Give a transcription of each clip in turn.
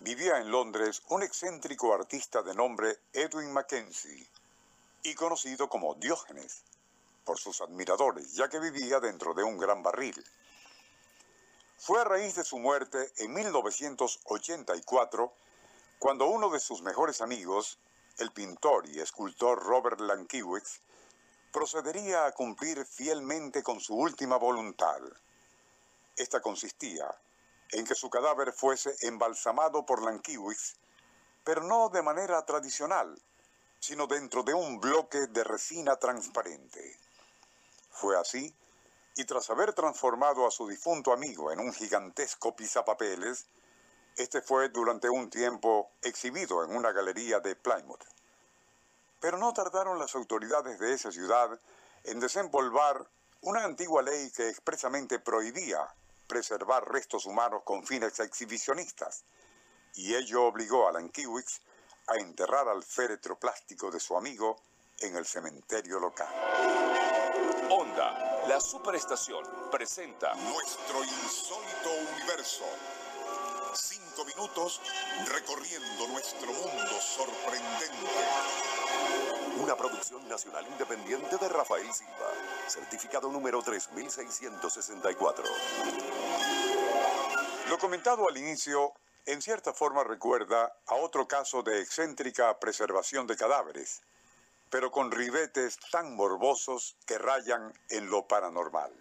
vivía en Londres un excéntrico artista de nombre Edwin Mackenzie, y conocido como Diógenes por sus admiradores, ya que vivía dentro de un gran barril. Fue a raíz de su muerte en 1984 cuando uno de sus mejores amigos, el pintor y escultor Robert Lankiewicz, procedería a cumplir fielmente con su última voluntad. Esta consistía en que su cadáver fuese embalsamado por Lankiewicz, pero no de manera tradicional, sino dentro de un bloque de resina transparente. Fue así, y tras haber transformado a su difunto amigo en un gigantesco pisapapeles, este fue durante un tiempo exhibido en una galería de Plymouth. Pero no tardaron las autoridades de esa ciudad en desempolvar una antigua ley que expresamente prohibía preservar restos humanos con fines exhibicionistas, y ello obligó a Lankiewicz a enterrar al féretro plástico de su amigo en el cementerio local. Onda, la superestación, presenta Nuestro insólito universo. Cinco minutos recorriendo nuestro mundo sorprendente. una producción nacional independiente de Rafael Silva, certificado número 3664. Lo comentado al inicio, en cierta forma recuerda a otro caso de excéntrica preservación de cadáveres, pero con ribetes tan morbosos que rayan en lo paranormal.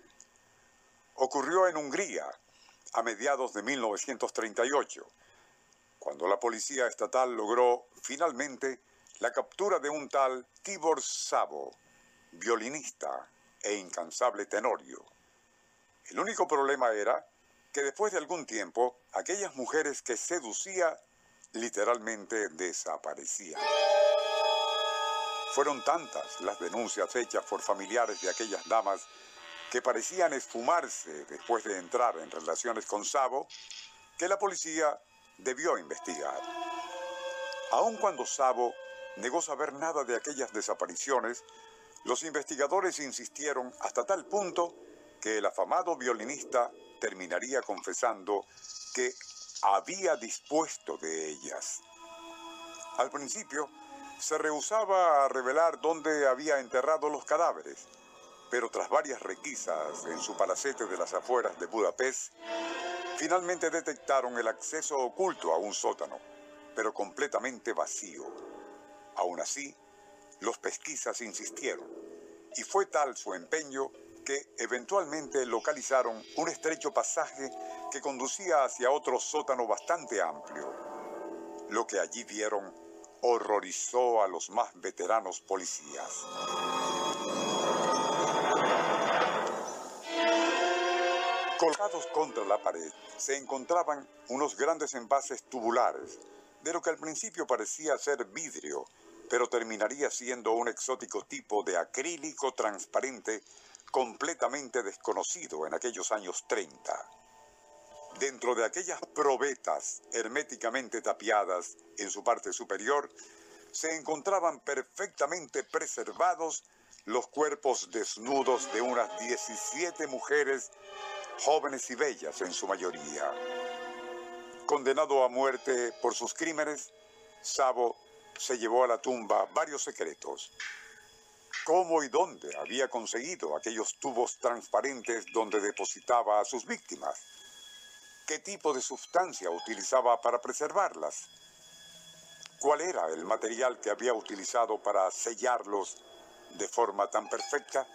Ocurrió en Hungría a mediados de 1938, cuando la policía estatal logró finalmente la captura de un tal Tibor Sabo, violinista e incansable tenorio. El único problema era que después de algún tiempo, aquellas mujeres que seducía literalmente desaparecían. Fueron tantas las denuncias hechas por familiares de aquellas damas que parecían esfumarse después de entrar en relaciones con Sabo, que la policía debió investigar. Aun cuando Sabo negó saber nada de aquellas desapariciones, los investigadores insistieron hasta tal punto que el afamado violinista terminaría confesando que había dispuesto de ellas. Al principio, se rehusaba a revelar dónde había enterrado los cadáveres, pero tras varias requisas en su palacete de las afueras de Budapest, finalmente detectaron el acceso oculto a un sótano, pero completamente vacío. Aún así, los pesquisas insistieron, y fue tal su empeño que eventualmente localizaron un estrecho pasaje que conducía hacia otro sótano bastante amplio. Lo que allí vieron horrorizó a los más veteranos policías. Colgados contra la pared se encontraban unos grandes envases tubulares, de lo que al principio parecía ser vidrio, pero terminaría siendo un exótico tipo de acrílico transparente completamente desconocido en aquellos años 30. Dentro de aquellas probetas herméticamente tapiadas en su parte superior, se encontraban perfectamente preservados los cuerpos desnudos de unas 17 mujeres, jóvenes y bellas en su mayoría. Condenado a muerte por sus crímenes, Sabo se llevó a la tumba varios secretos. ¿Cómo y dónde había conseguido aquellos tubos transparentes donde depositaba a sus víctimas? ¿Qué tipo de sustancia utilizaba para preservarlas? ¿Cuál era el material que había utilizado para sellarlos de forma tan perfecta?